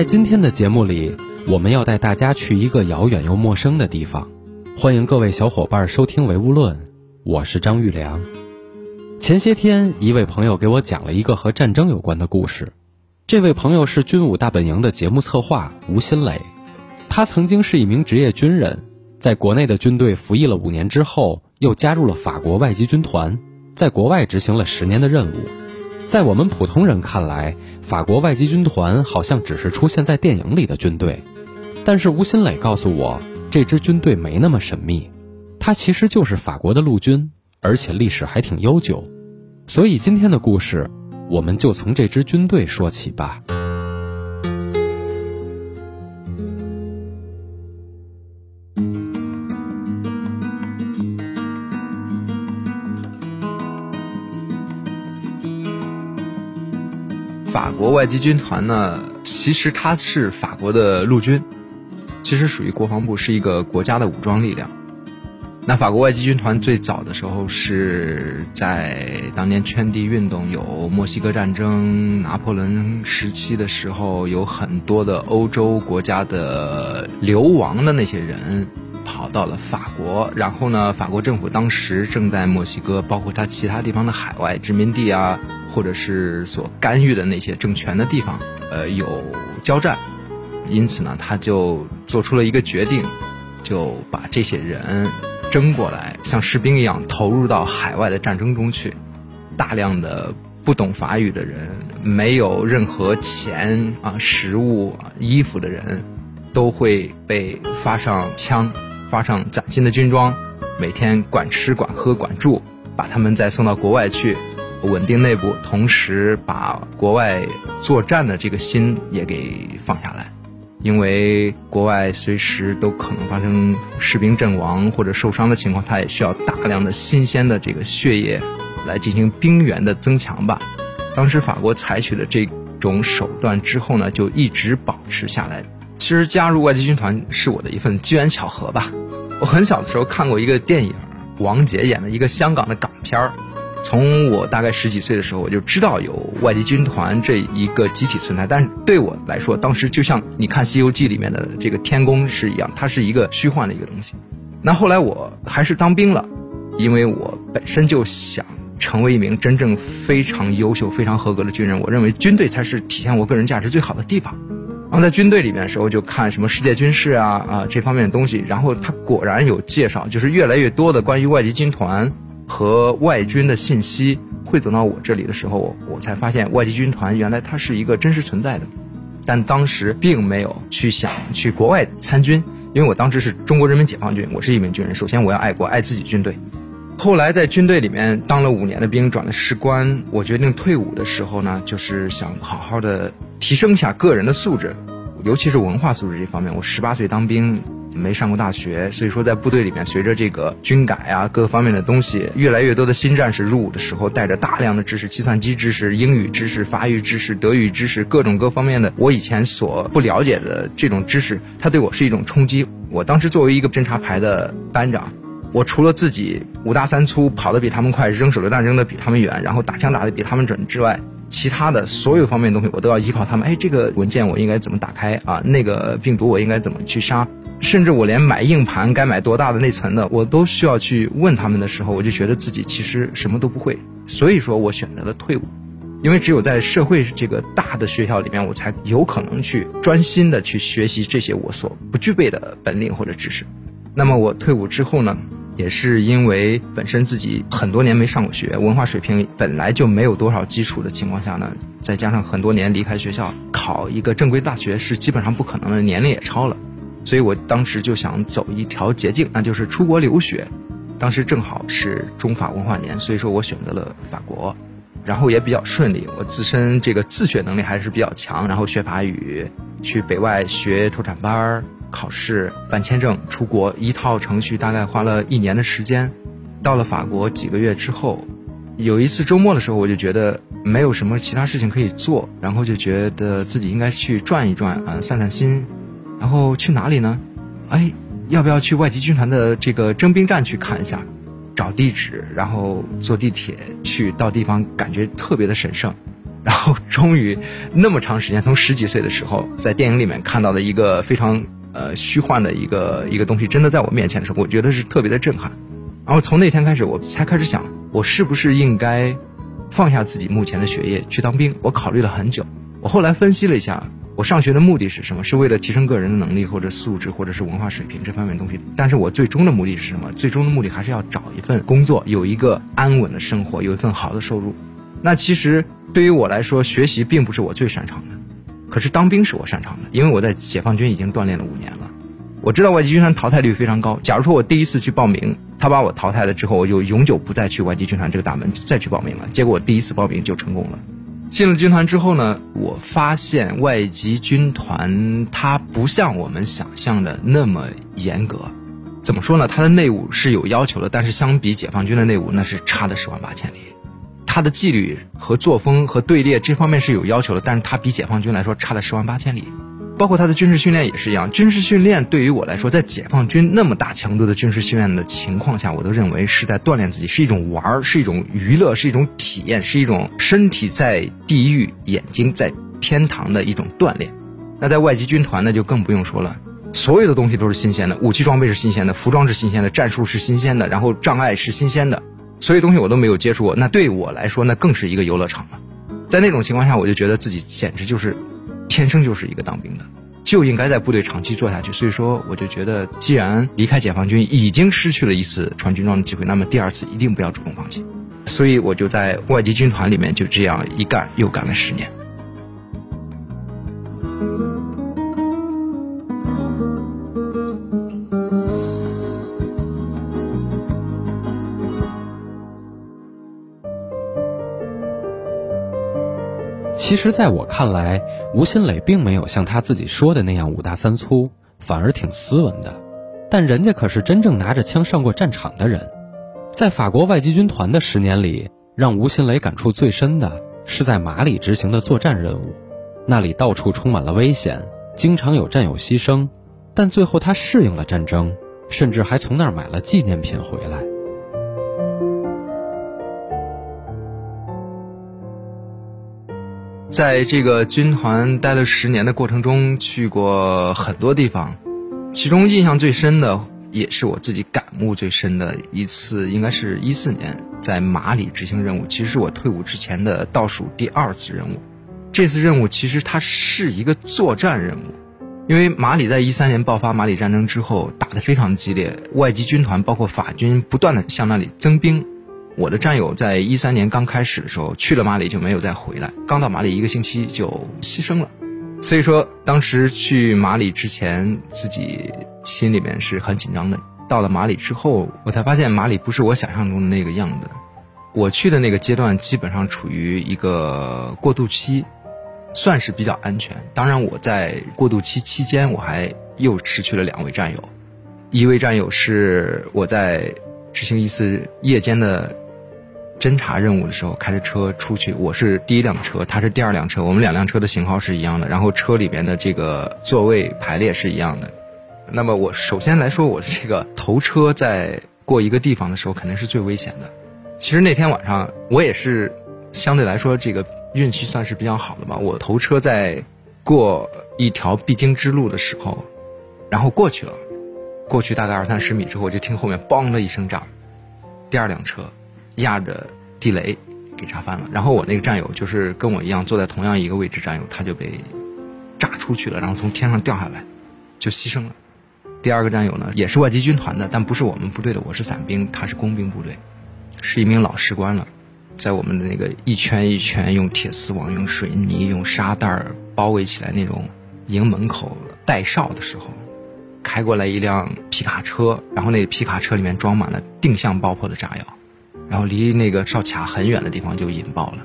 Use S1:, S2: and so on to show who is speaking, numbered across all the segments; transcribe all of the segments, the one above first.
S1: 在今天的节目里，我们要带大家去一个遥远又陌生的地方。欢迎各位小伙伴收听《唯物论》，我是张玉良。前些天，一位朋友给我讲了一个和战争有关的故事。这位朋友是军武大本营的节目策划吴新磊，他曾经是一名职业军人，在国内的军队服役了五年之后，又加入了法国外籍军团，在国外执行了十年的任务。在我们普通人看来，法国外籍军团好像只是出现在电影里的军队，但是吴新磊告诉我，这支军队没那么神秘，它其实就是法国的陆军，而且历史还挺悠久。所以今天的故事，我们就从这支军队说起吧。
S2: 法国外籍军团呢，其实它是法国的陆军，其实属于国防部，是一个国家的武装力量。那法国外籍军团最早的时候是在当年圈地运动，有墨西哥战争、拿破仑时期的时候，有很多的欧洲国家的流亡的那些人跑到了法国，然后呢，法国政府当时正在墨西哥，包括它其他地方的海外殖民地啊。或者是所干预的那些政权的地方，呃，有交战，因此呢，他就做出了一个决定，就把这些人征过来，像士兵一样投入到海外的战争中去。大量的不懂法语的人，没有任何钱啊、食物、衣服的人，都会被发上枪，发上崭新的军装，每天管吃、管喝、管住，把他们再送到国外去。稳定内部，同时把国外作战的这个心也给放下来，因为国外随时都可能发生士兵阵亡或者受伤的情况，他也需要大量的新鲜的这个血液来进行兵源的增强吧。当时法国采取了这种手段之后呢，就一直保持下来。其实加入外籍军团是我的一份机缘巧合吧。我很小的时候看过一个电影，王杰演的一个香港的港片儿。从我大概十几岁的时候，我就知道有外籍军团这一个集体存在。但是对我来说，当时就像你看《西游记》里面的这个天宫是一样，它是一个虚幻的一个东西。那后来我还是当兵了，因为我本身就想成为一名真正非常优秀、非常合格的军人。我认为军队才是体现我个人价值最好的地方。然后在军队里面的时候，就看什么世界军事啊啊这方面的东西。然后他果然有介绍，就是越来越多的关于外籍军团。和外军的信息汇总到我这里的时候，我才发现外籍军团原来它是一个真实存在的，但当时并没有去想去国外参军，因为我当时是中国人民解放军，我是一名军人，首先我要爱国爱自己军队。后来在军队里面当了五年的兵，转了士官，我决定退伍的时候呢，就是想好好的提升一下个人的素质，尤其是文化素质这方面。我十八岁当兵。没上过大学，所以说在部队里面，随着这个军改啊，各方面的东西，越来越多的新战士入伍的时候，带着大量的知识，计算机知识、英语知识、法语知识、德语知识，各种各方面的我以前所不了解的这种知识，它对我是一种冲击。我当时作为一个侦察排的班长，我除了自己五大三粗，跑得比他们快，扔手榴弹扔得比他们远，然后打枪打得比他们准之外，其他的所有方面东西，我都要依靠他们。哎，这个文件我应该怎么打开啊？那个病毒我应该怎么去杀？甚至我连买硬盘该买多大的内存的，我都需要去问他们的时候，我就觉得自己其实什么都不会。所以说我选择了退伍，因为只有在社会这个大的学校里面，我才有可能去专心的去学习这些我所不具备的本领或者知识。那么我退伍之后呢，也是因为本身自己很多年没上过学，文化水平本来就没有多少基础的情况下呢，再加上很多年离开学校，考一个正规大学是基本上不可能的，年龄也超了。所以我当时就想走一条捷径，那就是出国留学。当时正好是中法文化年，所以说我选择了法国，然后也比较顺利。我自身这个自学能力还是比较强，然后学法语，去北外学脱产班儿，考试办签证出国，一套程序大概花了一年的时间。到了法国几个月之后，有一次周末的时候，我就觉得没有什么其他事情可以做，然后就觉得自己应该去转一转啊，散散心。然后去哪里呢？哎，要不要去外籍军团的这个征兵站去看一下？找地址，然后坐地铁去到地方，感觉特别的神圣。然后终于那么长时间，从十几岁的时候在电影里面看到的一个非常呃虚幻的一个一个东西，真的在我面前的时候，我觉得是特别的震撼。然后从那天开始，我才开始想，我是不是应该放下自己目前的学业去当兵？我考虑了很久，我后来分析了一下。我上学的目的是什么？是为了提升个人的能力或者素质，或者是文化水平这方面东西。但是我最终的目的是什么？最终的目的还是要找一份工作，有一个安稳的生活，有一份好的收入。那其实对于我来说，学习并不是我最擅长的，可是当兵是我擅长的，因为我在解放军已经锻炼了五年了。我知道外籍军团淘汰率非常高。假如说我第一次去报名，他把我淘汰了之后，我就永久不再去外籍军团这个大门再去报名了。结果我第一次报名就成功了。进了军团之后呢，我发现外籍军团它不像我们想象的那么严格。怎么说呢？它的内务是有要求的，但是相比解放军的内务，那是差的十万八千里。他的纪律和作风和队列这方面是有要求的，但是他比解放军来说差了十万八千里。包括他的军事训练也是一样，军事训练对于我来说，在解放军那么大强度的军事训练的情况下，我都认为是在锻炼自己，是一种玩儿，是一种娱乐，是一种体验，是一种身体在地狱，眼睛在天堂的一种锻炼。那在外籍军团呢，就更不用说了，所有的东西都是新鲜的，武器装备是新鲜的，服装是新鲜的，战术是新鲜的，然后障碍是新鲜的，所有东西我都没有接触过。那对我来说，那更是一个游乐场了。在那种情况下，我就觉得自己简直就是。天生就是一个当兵的，就应该在部队长期做下去。所以说，我就觉得，既然离开解放军已经失去了一次穿军装的机会，那么第二次一定不要主动放弃。所以我就在外籍军团里面就这样一干又干了十年。
S1: 其实，在我看来，吴新磊并没有像他自己说的那样五大三粗，反而挺斯文的。但人家可是真正拿着枪上过战场的人。在法国外籍军团的十年里，让吴新磊感触最深的是在马里执行的作战任务。那里到处充满了危险，经常有战友牺牲，但最后他适应了战争，甚至还从那儿买了纪念品回来。
S2: 在这个军团待了十年的过程中，去过很多地方，其中印象最深的，也是我自己感悟最深的一次，应该是一四年在马里执行任务。其实是我退伍之前的倒数第二次任务。这次任务其实它是一个作战任务，因为马里在一三年爆发马里战争之后，打得非常激烈，外籍军团包括法军不断的向那里增兵。我的战友在一三年刚开始的时候去了马里就没有再回来，刚到马里一个星期就牺牲了，所以说当时去马里之前自己心里面是很紧张的。到了马里之后，我才发现马里不是我想象中的那个样子。我去的那个阶段基本上处于一个过渡期，算是比较安全。当然我在过渡期期间，我还又失去了两位战友，一位战友是我在执行一次夜间的。侦查任务的时候，开着车出去，我是第一辆车，他是第二辆车，我们两辆车的型号是一样的，然后车里边的这个座位排列是一样的。那么我首先来说，我这个头车在过一个地方的时候，肯定是最危险的。其实那天晚上我也是相对来说这个运气算是比较好的吧。我头车在过一条必经之路的时候，然后过去了，过去大概二三十米之后，我就听后面嘣的一声炸，第二辆车。压着地雷给炸翻了，然后我那个战友就是跟我一样坐在同样一个位置，战友他就被炸出去了，然后从天上掉下来，就牺牲了。第二个战友呢，也是外籍军团的，但不是我们部队的，我是伞兵，他是工兵部队，是一名老士官了，在我们的那个一圈一圈用铁丝网、用水泥、用沙袋包围起来那种营门口待哨的时候，开过来一辆皮卡车，然后那皮卡车里面装满了定向爆破的炸药。然后离那个哨卡很远的地方就引爆了，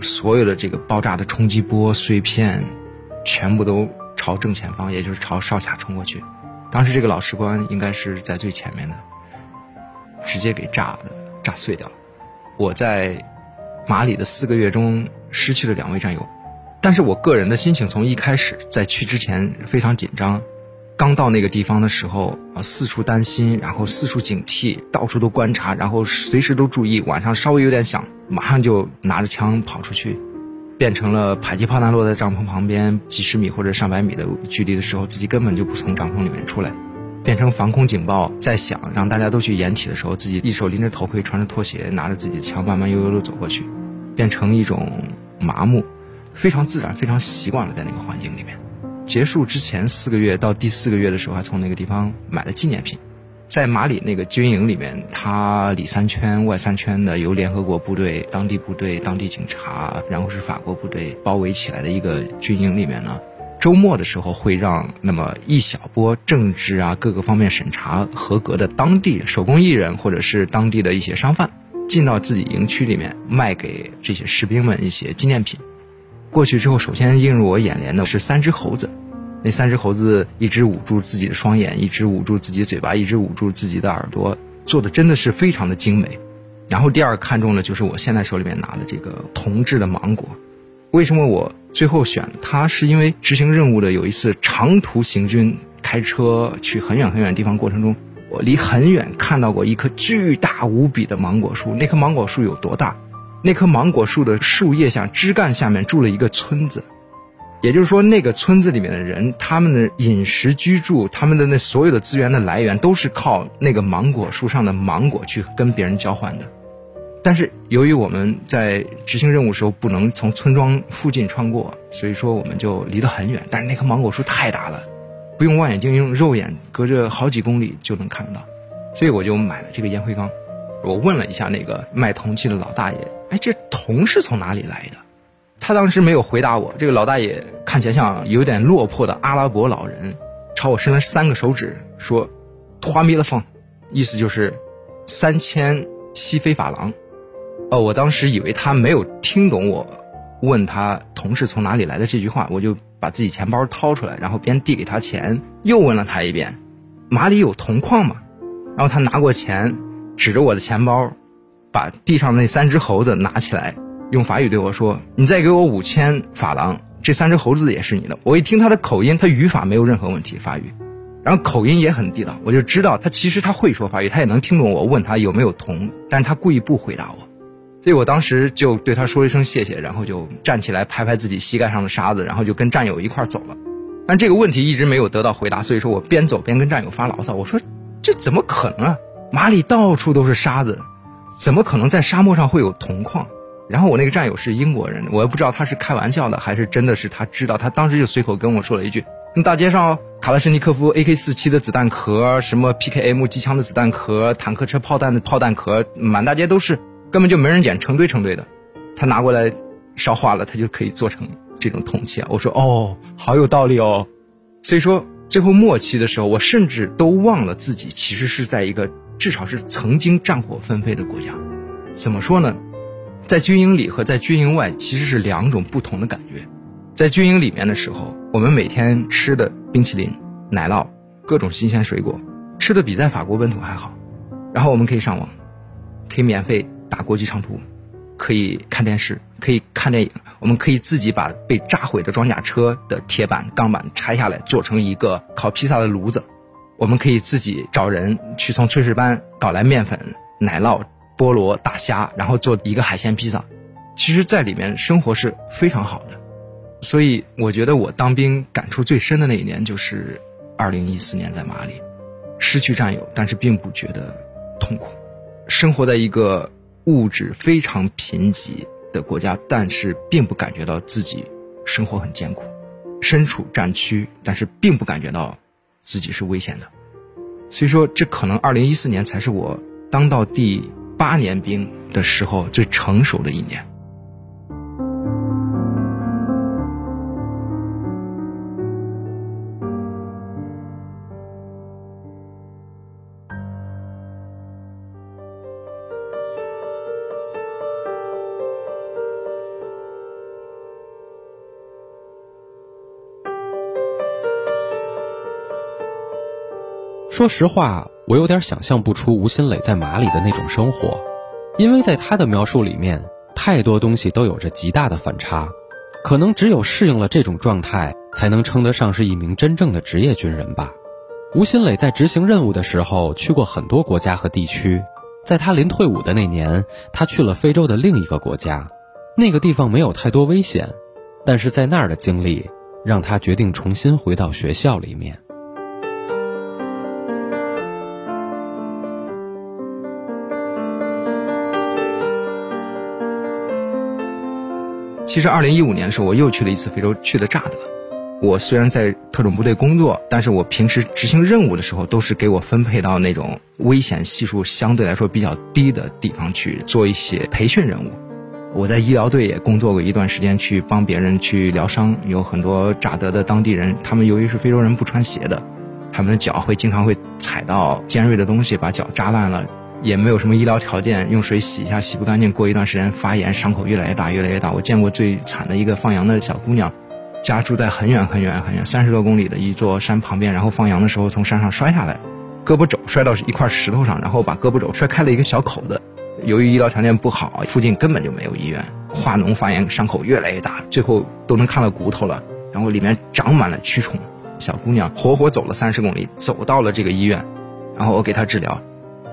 S2: 所有的这个爆炸的冲击波碎片，全部都朝正前方，也就是朝哨卡冲过去。当时这个老士官应该是在最前面的，直接给炸的炸碎掉了。我在马里的四个月中失去了两位战友，但是我个人的心情从一开始在去之前非常紧张。刚到那个地方的时候啊，四处担心，然后四处警惕，到处都观察，然后随时都注意，晚上稍微有点响，马上就拿着枪跑出去。变成了迫击炮弹落在帐篷旁边几十米或者上百米的距离的时候，自己根本就不从帐篷里面出来，变成防空警报在响，让大家都去掩体的时候，自己一手拎着头盔，穿着拖鞋，拿着自己的枪，慢慢悠悠的走过去，变成一种麻木，非常自然，非常习惯了在那个环境里面。结束之前四个月到第四个月的时候，还从那个地方买了纪念品。在马里那个军营里面，它里三圈外三圈的由联合国部队、当地部队、当地警察，然后是法国部队包围起来的一个军营里面呢，周末的时候会让那么一小波政治啊各个方面审查合格的当地手工艺人或者是当地的一些商贩，进到自己营区里面卖给这些士兵们一些纪念品。过去之后，首先映入我眼帘的是三只猴子。那三只猴子，一只捂住自己的双眼，一只捂住自己嘴巴，一只捂住自己的耳朵，做的真的是非常的精美。然后第二看中的就是我现在手里面拿的这个铜制的芒果。为什么我最后选它？是因为执行任务的有一次长途行军，开车去很远很远的地方过程中，我离很远看到过一棵巨大无比的芒果树。那棵芒果树有多大？那棵芒果树的树叶下、枝干下面住了一个村子。也就是说，那个村子里面的人，他们的饮食、居住，他们的那所有的资源的来源，都是靠那个芒果树上的芒果去跟别人交换的。但是，由于我们在执行任务时候不能从村庄附近穿过，所以说我们就离得很远。但是那棵芒果树太大了，不用望远镜，用肉眼隔着好几公里就能看得到。所以我就买了这个烟灰缸。我问了一下那个卖铜器的老大爷：“哎，这铜是从哪里来的？”他当时没有回答我。这个老大爷看起来像有点落魄的阿拉伯老人，朝我伸了三个手指，说：“托米勒风，意思就是三千西非法郎。”哦，我当时以为他没有听懂我问他同事从哪里来的这句话，我就把自己钱包掏出来，然后边递给他钱，又问了他一遍：“马里有铜矿吗？”然后他拿过钱，指着我的钱包，把地上那三只猴子拿起来。用法语对我说：“你再给我五千法郎，这三只猴子也是你的。”我一听他的口音，他语法没有任何问题，法语，然后口音也很地道，我就知道他其实他会说法语，他也能听懂我问他有没有铜，但是他故意不回答我，所以我当时就对他说一声谢谢，然后就站起来拍拍自己膝盖上的沙子，然后就跟战友一块走了。但这个问题一直没有得到回答，所以说我边走边跟战友发牢骚，我说：“这怎么可能啊？马里到处都是沙子，怎么可能在沙漠上会有铜矿？”然后我那个战友是英国人，我也不知道他是开玩笑的还是真的是他知道，他当时就随口跟我说了一句：“大街上卡拉什尼科夫 AK 四七的子弹壳，什么 PKM 机枪的子弹壳，坦克车炮弹的炮弹壳，满大街都是，根本就没人捡，成堆成堆的。他拿过来烧化了，他就可以做成这种铜器啊。”我说：“哦，好有道理哦。”所以说最后末期的时候，我甚至都忘了自己其实是在一个至少是曾经战火纷飞的国家。怎么说呢？在军营里和在军营外其实是两种不同的感觉。在军营里面的时候，我们每天吃的冰淇淋、奶酪、各种新鲜水果，吃的比在法国本土还好。然后我们可以上网，可以免费打国际长途，可以看电视，可以看电影。我们可以自己把被炸毁的装甲车的铁板、钢板拆下来，做成一个烤披萨的炉子。我们可以自己找人去从炊事班搞来面粉、奶酪。菠萝、大虾，然后做一个海鲜披萨，其实，在里面生活是非常好的。所以，我觉得我当兵感触最深的那一年就是二零一四年在马里，失去战友，但是并不觉得痛苦。生活在一个物质非常贫瘠的国家，但是并不感觉到自己生活很艰苦。身处战区，但是并不感觉到自己是危险的。所以说，这可能二零一四年才是我当到第。八年兵的时候，最成熟的一年。
S1: 说实话。我有点想象不出吴新磊在马里的那种生活，因为在他的描述里面，太多东西都有着极大的反差。可能只有适应了这种状态，才能称得上是一名真正的职业军人吧。吴新磊在执行任务的时候去过很多国家和地区，在他临退伍的那年，他去了非洲的另一个国家，那个地方没有太多危险，但是在那儿的经历让他决定重新回到学校里面。
S2: 其实，二零一五年的时候，我又去了一次非洲，去了乍得。我虽然在特种部队工作，但是我平时执行任务的时候，都是给我分配到那种危险系数相对来说比较低的地方去做一些培训任务。我在医疗队也工作过一段时间，去帮别人去疗伤。有很多乍得的当地人，他们由于是非洲人不穿鞋的，他们的脚会经常会踩到尖锐的东西，把脚扎烂了。也没有什么医疗条件，用水洗一下洗不干净，过一段时间发炎，伤口越来越大，越来越大。我见过最惨的一个放羊的小姑娘。家住在很远很远很远三十多公里的一座山旁边，然后放羊的时候从山上摔下来，胳膊肘摔到一块石头上，然后把胳膊肘摔开了一个小口子。由于医疗条件不好，附近根本就没有医院，化脓发炎，伤口越来越大，最后都能看到骨头了，然后里面长满了蛆虫。小姑娘活活走了三十公里，走到了这个医院，然后我给她治疗，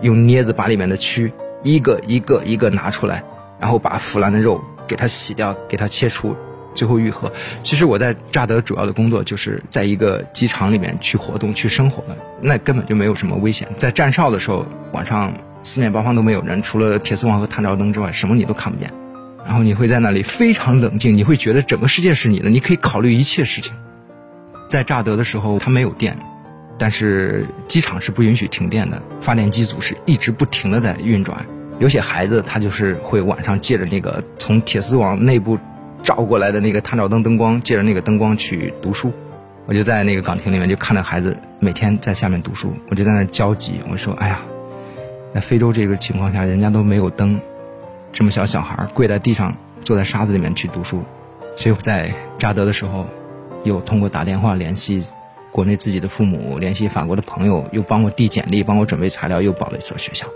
S2: 用镊子把里面的蛆一个一个一个拿出来，然后把腐烂的肉给它洗掉，给它切除。最后愈合。其实我在乍得主要的工作就是在一个机场里面去活动、去生活的，那根本就没有什么危险。在站哨的时候，晚上四面八方都没有人，除了铁丝网和探照灯之外，什么你都看不见。然后你会在那里非常冷静，你会觉得整个世界是你的，你可以考虑一切事情。在乍得的时候，它没有电，但是机场是不允许停电的，发电机组是一直不停的在运转。有些孩子他就是会晚上借着那个从铁丝网内部。照过来的那个探照灯灯光，借着那个灯光去读书，我就在那个岗亭里面就看着孩子每天在下面读书，我就在那焦急，我说：“哎呀，在非洲这个情况下，人家都没有灯，这么小小孩跪在地上，坐在沙子里面去读书。”所以我在乍得的时候，又通过打电话联系国内自己的父母，联系法国的朋友，又帮我递简历，帮我准备材料，又报了一所学校。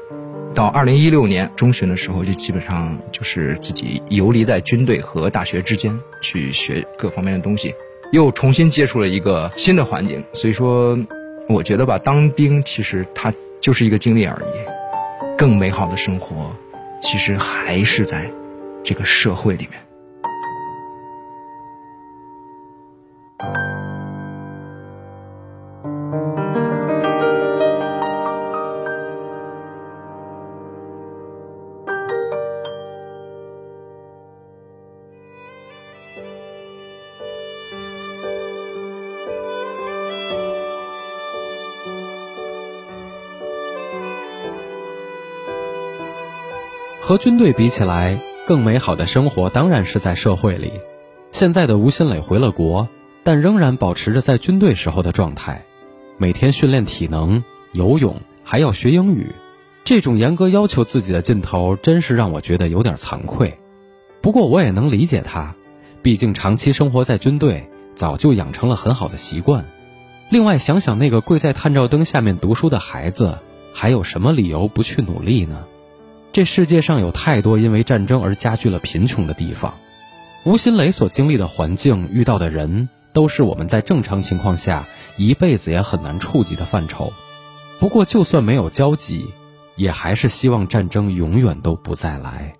S2: 到二零一六年中旬的时候，就基本上就是自己游离在军队和大学之间去学各方面的东西，又重新接触了一个新的环境。所以说，我觉得吧，当兵其实它就是一个经历而已，更美好的生活，其实还是在这个社会里面。
S1: 和军队比起来，更美好的生活当然是在社会里。现在的吴新磊回了国，但仍然保持着在军队时候的状态，每天训练体能、游泳，还要学英语。这种严格要求自己的劲头，真是让我觉得有点惭愧。不过我也能理解他，毕竟长期生活在军队，早就养成了很好的习惯。另外，想想那个跪在探照灯下面读书的孩子，还有什么理由不去努力呢？这世界上有太多因为战争而加剧了贫穷的地方，吴新磊所经历的环境、遇到的人，都是我们在正常情况下一辈子也很难触及的范畴。不过，就算没有交集，也还是希望战争永远都不再来。